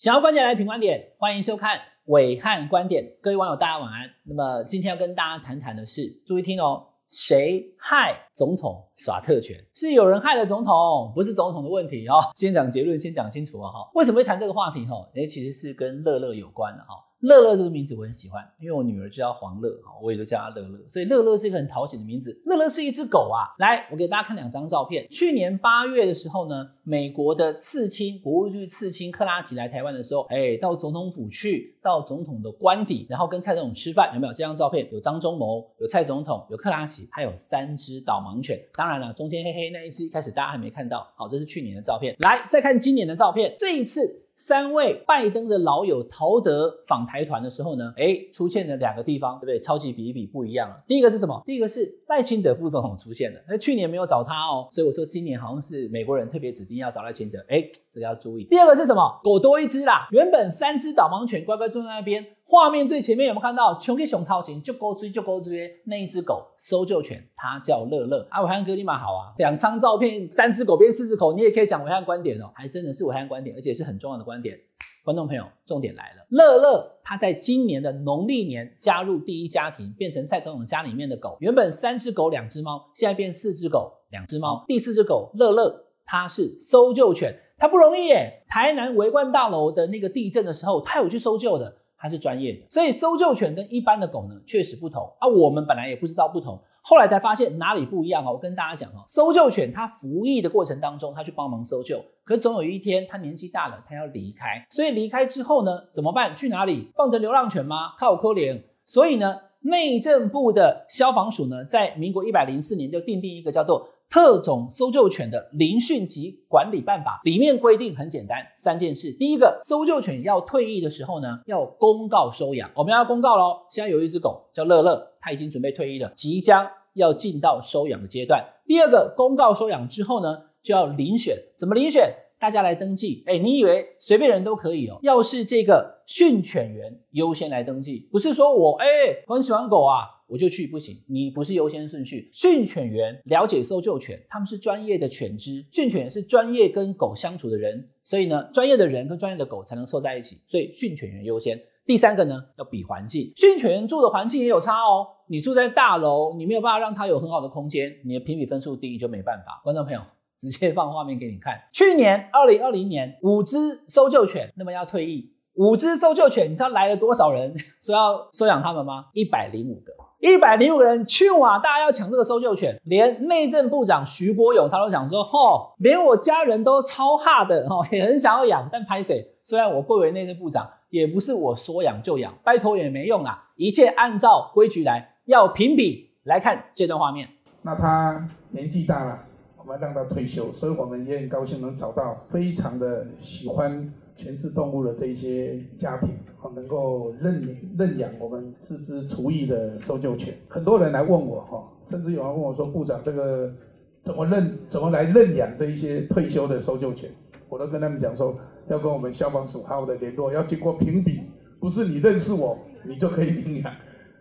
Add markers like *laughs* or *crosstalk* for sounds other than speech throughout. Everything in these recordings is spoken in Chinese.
想要观点来评观点，欢迎收看伟汉观点。各位网友，大家晚安。那么今天要跟大家谈谈的是，注意听哦，谁害总统耍特权？是有人害了总统，不是总统的问题哦。先讲结论，先讲清楚啊哈。为什么会谈这个话题哈？诶，其实是跟乐乐有关的哈。乐乐这个名字我很喜欢，因为我女儿就叫黄乐，我也就叫她乐乐，所以乐乐是一个很讨喜的名字。乐乐是一只狗啊，来，我给大家看两张照片。去年八月的时候呢，美国的刺青国务卿刺青克拉奇来台湾的时候，哎，到总统府去，到总统的官邸，然后跟蔡总统吃饭，有没有这张照片？有张忠谋，有蔡总统，有克拉奇，还有三只导盲犬。当然了，中间黑黑那一只，一开始大家还没看到。好，这是去年的照片。来，再看今年的照片，这一次。三位拜登的老友陶德访台团的时候呢，哎，出现了两个地方，对不对？超级比一比不一样了。第一个是什么？第一个是赖清德副总统出现了。那去年没有找他哦，所以我说今年好像是美国人特别指定要找赖清德。哎，这个要注意。第二个是什么？狗多一只啦，原本三只导盲犬乖乖坐在那边。画面最前面有没有看到？穷给熊掏钱就勾追就勾追那一只狗搜救犬，它叫乐乐。啊，暐瀚哥立马好啊，两张照片，三只狗变四只狗，你也可以讲暐瀚观点哦，还真的是暐瀚观点，而且是很重要的观点。观众朋友，重点来了，乐乐它在今年的农历年加入第一家庭，变成蔡总统家里面的狗。原本三只狗两只猫，现在变四只狗两只猫。第四只狗乐乐，它是搜救犬，它不容易耶。台南维冠大楼的那个地震的时候，它有去搜救的。它是专业的，所以搜救犬跟一般的狗呢，确实不同啊。我们本来也不知道不同，后来才发现哪里不一样哦。我跟大家讲哦，搜救犬它服役的过程当中，它去帮忙搜救，可总有一天它年纪大了，它要离开，所以离开之后呢，怎么办？去哪里？放着流浪犬吗？靠扣怜。所以呢，内政部的消防署呢，在民国一百零四年就订定一个叫做。特种搜救犬的遴训及管理办法里面规定很简单，三件事。第一个，搜救犬要退役的时候呢，要公告收养。我们要公告喽，现在有一只狗叫乐乐，它已经准备退役了，即将要进到收养的阶段。第二个，公告收养之后呢，就要遴选。怎么遴选？大家来登记。哎，你以为随便人都可以哦？要是这个训犬员优先来登记，不是说我哎我很喜欢狗啊。我就去不行，你不是优先顺序。训犬员了解搜救犬，他们是专业的犬只，训犬是专业跟狗相处的人，所以呢，专业的人跟专业的狗才能凑在一起，所以训犬员优先。第三个呢，要比环境，训犬员住的环境也有差哦。你住在大楼，你没有办法让它有很好的空间，你的评比分数低就没办法。观众朋友，直接放画面给你看，去年二零二零年五只搜救犬那么要退役，五只搜救犬，你知道来了多少人 *laughs* 说要收养他们吗？一百零五个。一百零五个人去啊！大家要抢这个搜救犬，连内政部长徐国勇他都讲说：“吼，连我家人都超哈的，吼，也很想要养，但拍谁？虽然我贵为内政部长，也不是我说养就养，拜托也没用啊！一切按照规矩来，要评比来看这段画面。那他年纪大了，我们让他退休，所以我们也很高兴能找到非常的喜欢。”全是动物的这一些家庭，能够认领认养我们四只厨艺的搜救犬。很多人来问我哈，甚至有人问我说：“部长，这个怎么认？怎么来认养这一些退休的搜救犬？”我都跟他们讲说，要跟我们消防署好好的联络，要经过评比，不是你认识我，你就可以领养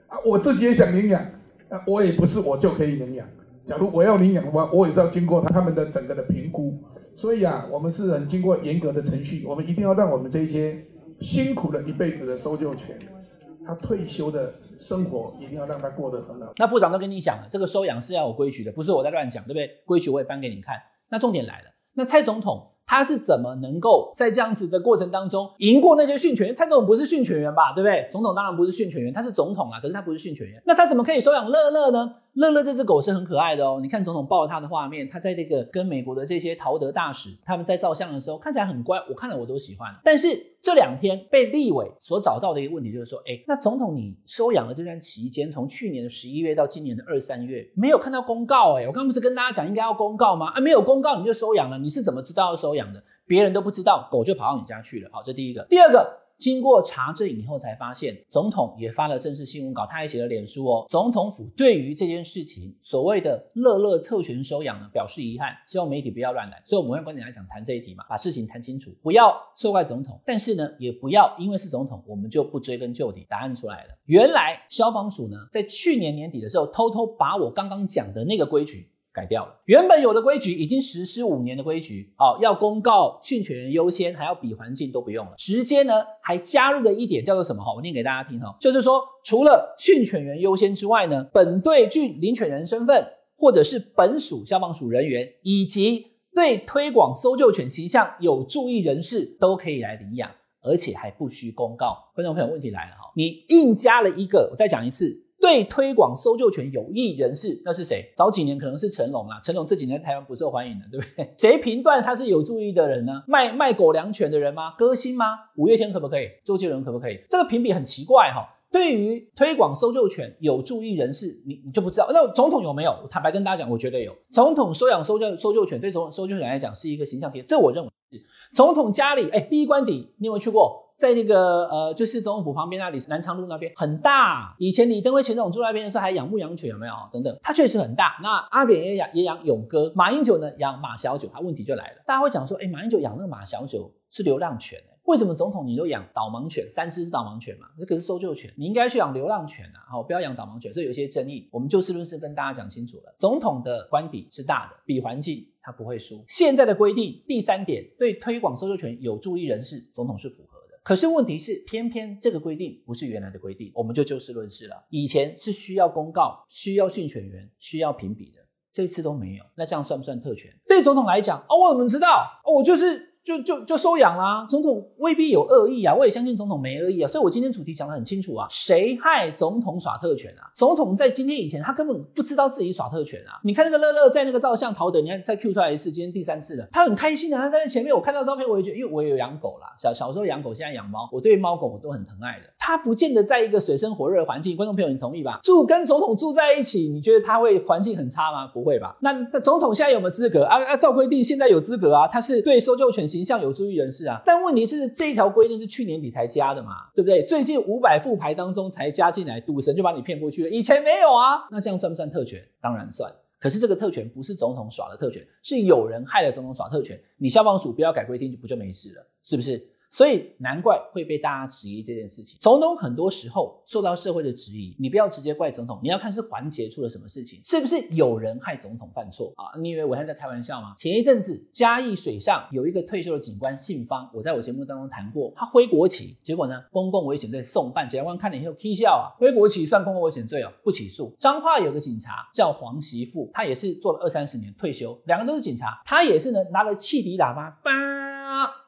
啊。我自己也想领养，啊，我也不是我就可以领养。假如我要领养的话，我也是要经过他们的整个的评估。所以啊，我们是很经过严格的程序，我们一定要让我们这些辛苦了一辈子的搜救犬，他退休的生活一定要让他过得很好。那部长都跟你讲了，这个收养是要有规矩的，不是我在乱讲，对不对？规矩我也翻给你看。那重点来了，那蔡总统他是怎么能够在这样子的过程当中赢过那些训犬员？蔡总统不是训犬员吧，对不对？总统当然不是训犬员，他是总统啊，可是他不是训犬员，那他怎么可以收养乐乐呢？乐乐这只狗是很可爱的哦，你看总统抱它的画面，它在那个跟美国的这些陶德大使他们在照相的时候，看起来很乖，我看了我都喜欢。但是这两天被立委所找到的一个问题就是说，哎，那总统你收养的这段期间，从去年的十一月到今年的二三月，没有看到公告哎，我刚不是跟大家讲应该要公告吗？啊，没有公告你就收养了，你是怎么知道要收养的？别人都不知道，狗就跑到你家去了。好，这第一个，第二个。经过查证以后，才发现总统也发了正式新闻稿，他还写了脸书哦。总统府对于这件事情所谓的乐乐特权收养呢，表示遗憾，希望媒体不要乱来。所以我们用观点来讲谈这一题嘛，把事情谈清楚，不要错怪总统，但是呢，也不要因为是总统，我们就不追根究底。答案出来了，原来消防署呢，在去年年底的时候，偷偷把我刚刚讲的那个规矩改掉了。原本有的规矩已经实施五年的规矩，哦，要公告训犬员优先，还要比环境都不用了，直接呢还加入了一点叫做什么？哈，我念给大家听哈，就是说除了训犬员优先之外呢，本队郡领犬人身份，或者是本属消防署人员，以及对推广搜救犬形象有注意人士，都可以来领养。而且还不需公告。观众朋友，问题来了哈，你硬加了一个，我再讲一次，对推广搜救犬有益人士，那是谁？早几年可能是成龙啦，成龙这几年台湾不受欢迎的，对不对？*laughs* 谁评断他是有注意的人呢？卖卖狗粮犬的人吗？歌星吗？五月天可不可以？周杰伦可不可以？这个评比很奇怪哈。对于推广搜救犬有注意人士，你你就不知道。那总统有没有？坦白跟大家讲，我觉得有。总统收养搜救搜救犬，对总统搜救犬来讲是一个形象贴，这我认为是。总统家里，哎，第一官邸，你有没有去过？在那个呃，就是总统府旁边那里，南昌路那边很大。以前李登辉前总统住那边的时候，还养牧羊犬，有没有？等等，它确实很大。那阿扁也养也养勇哥，马英九呢养马小九。他问题就来了，大家会讲说，哎，马英九养那个马小九是流浪犬，为什么总统你都养导盲犬？三只是导盲犬嘛？这个是搜救犬，你应该去养流浪犬啊！好，不要养导盲犬，所以有些争议。我们就事论事跟大家讲清楚了。总统的官邸是大的，比环境他不会输。现在的规定第三点，对推广搜救犬有注意人士，总统是符合。可是问题是，偏偏这个规定不是原来的规定，我们就就事论事了。以前是需要公告、需要训犬员、需要评比的，这一次都没有。那这样算不算特权？对总统来讲，哦，我怎么知道？哦，我就是。就就就收养啦，总统未必有恶意啊，我也相信总统没恶意啊，所以我今天主题讲得很清楚啊，谁害总统耍特权啊？总统在今天以前他根本不知道自己耍特权啊，你看那个乐乐在那个照相头等，你看再 Q 出来一次，今天第三次了，他很开心啊，他在前面我看到照片我也觉得，因为我也有养狗啦，小小时候养狗，现在养猫，我对猫狗我都很疼爱的，他不见得在一个水深火热的环境，观众朋友你同意吧？住跟总统住在一起，你觉得他会环境很差吗？不会吧？那那总统现在有没有资格啊？啊，照规定现在有资格啊，他是对搜救犬行形象有助于人士。啊，但问题是这一条规定是去年底才加的嘛，对不对？最近五百副牌当中才加进来，赌神就把你骗过去了，以前没有啊，那这样算不算特权？当然算。可是这个特权不是总统耍的特权，是有人害了总统耍特权。你消防署不要改规定，就不就没事了，是不是？所以难怪会被大家质疑这件事情。总统很多时候受到社会的质疑，你不要直接怪总统，你要看是环节出了什么事情，是不是有人害总统犯错啊？你以为我还在开玩笑吗？前一阵子嘉义水上有一个退休的警官姓方，我在我节目当中谈过，他挥国旗，结果呢，公共危险罪送办，检察官看了以后踢笑啊，挥国旗算公共危险罪哦，不起诉。彰化有个警察叫黄媳妇，他也是做了二三十年退休，两个都是警察，他也是呢拿了汽笛喇叭，叭。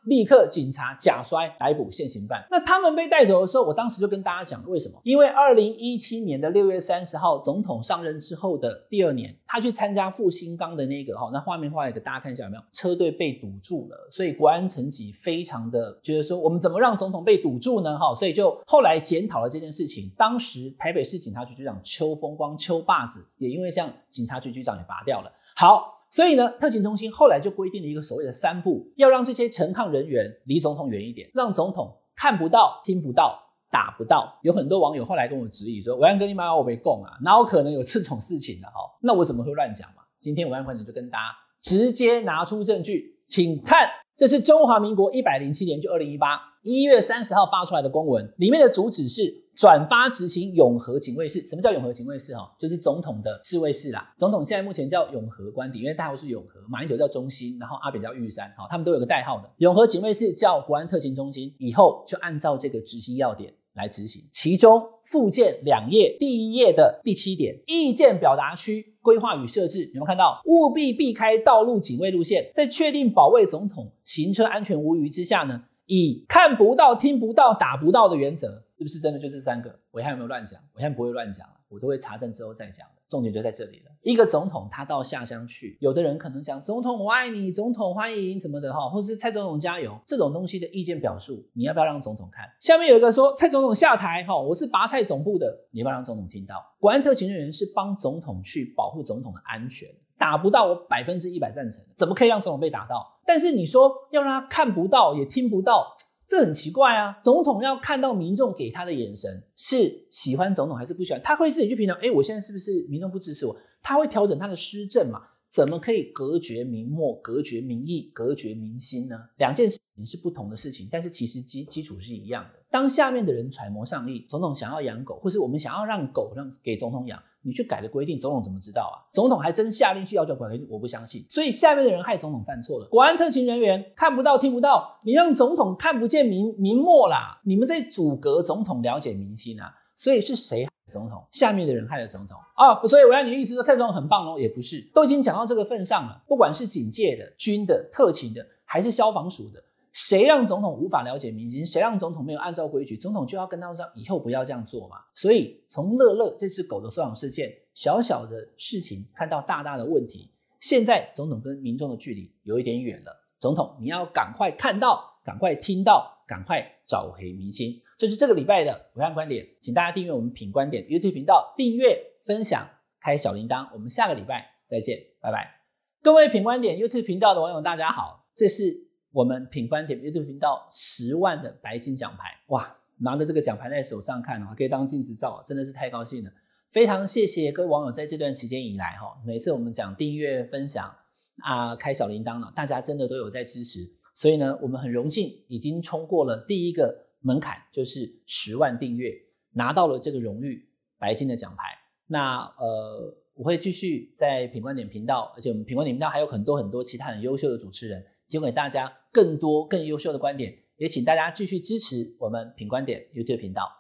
立刻，警察假摔逮捕现行犯。那他们被带走的时候，我当时就跟大家讲，为什么？因为二零一七年的六月三十号，总统上任之后的第二年，他去参加复兴岗的那个哈，那画面画一个，大家看一下有没有？车队被堵住了，所以国安层级非常的觉得说，我们怎么让总统被堵住呢？哈，所以就后来检讨了这件事情。当时台北市警察局局长邱风光邱霸子也因为这样，警察局局长也拔掉了。好。所以呢，特勤中心后来就规定了一个所谓的三步，要让这些陈抗人员离总统远一点，让总统看不到、听不到、打不到。有很多网友后来跟我质疑说：“我要跟你妈我被供啊，哪有可能有这种事情的？哈，那我怎么会乱讲嘛？”今天暐瀚观点就跟大家直接拿出证据，请看，这是中华民国一百零七年，就二零一八一月三十号发出来的公文，里面的主旨是。转发执行永和警卫室，什么叫永和警卫室？哈，就是总统的侍卫室啦。总统现在目前叫永和官邸，因为代号是永和。马英九叫中心，然后阿扁叫玉山，好，他们都有个代号的。永和警卫室叫国安特勤中心，以后就按照这个执行要点来执行。其中附件两页第一页的第七点，意见表达区规划与设置，有没有看到？务必避开道路警卫路线，在确定保卫总统行车安全无虞之下呢，以看不到、听不到、打不到的原则。是不是真的就这三个？暐瀚有没有乱讲？暐瀚不会乱讲，我都会查证之后再讲的。重点就在这里了。一个总统他到下乡去，有的人可能讲总统我爱你，总统欢迎什么的哈，或是蔡总统加油这种东西的意见表述，你要不要让总统看？下面有一个说蔡总统下台哈，我是拔菜总部的，你要不要让总统听到？国安特勤人员是帮总统去保护总统的安全，打不到我百分之一百赞成，怎么可以让总统被打到？但是你说要让他看不到也听不到。这很奇怪啊！总统要看到民众给他的眼神是喜欢总统还是不喜欢，他会自己去评量。哎，我现在是不是民众不支持我？他会调整他的施政嘛？怎么可以隔绝民末、隔绝民意、隔绝民心呢？两件事情是不同的事情，但是其实基基础是一样的。当下面的人揣摩上意，总统想要养狗，或是我们想要让狗让给总统养，你去改的规定，总统怎么知道啊？总统还真下令去要求改规定，我不相信。所以下面的人害总统犯错了。国安特勤人员看不到、听不到，你让总统看不见明明末啦！你们在阻隔总统了解民心啊！所以是谁总统？下面的人害了总统啊！所以我要你的意思说蔡总统很棒哦？也不是，都已经讲到这个份上了。不管是警界的、军的、特勤的，还是消防署的。谁让总统无法了解民心？谁让总统没有按照规矩？总统就要跟他说，以后不要这样做嘛。所以从乐乐这只狗的收养事件，小小的事情看到大大的问题。现在总统跟民众的距离有一点远了，总统你要赶快看到，赶快听到，赶快找回民心。这是这个礼拜的武汉观点，请大家订阅我们品观点 YouTube 频道，订阅、分享、开小铃铛。我们下个礼拜再见，拜拜。各位品观点 YouTube 频道的网友，大家好，这是。我们品观点 YouTube 频道十万的白金奖牌哇！拿着这个奖牌在手上看的话，可以当镜子照，真的是太高兴了。非常谢谢各位网友在这段期间以来哈，每次我们讲订阅、分享啊、开小铃铛了，大家真的都有在支持，所以呢，我们很荣幸已经冲过了第一个门槛，就是十万订阅，拿到了这个荣誉白金的奖牌。那呃，我会继续在品观点频道，而且我们品观点频道还有很多很多其他很优秀的主持人。提供给大家更多更优秀的观点，也请大家继续支持我们品观点 YouTube 频道。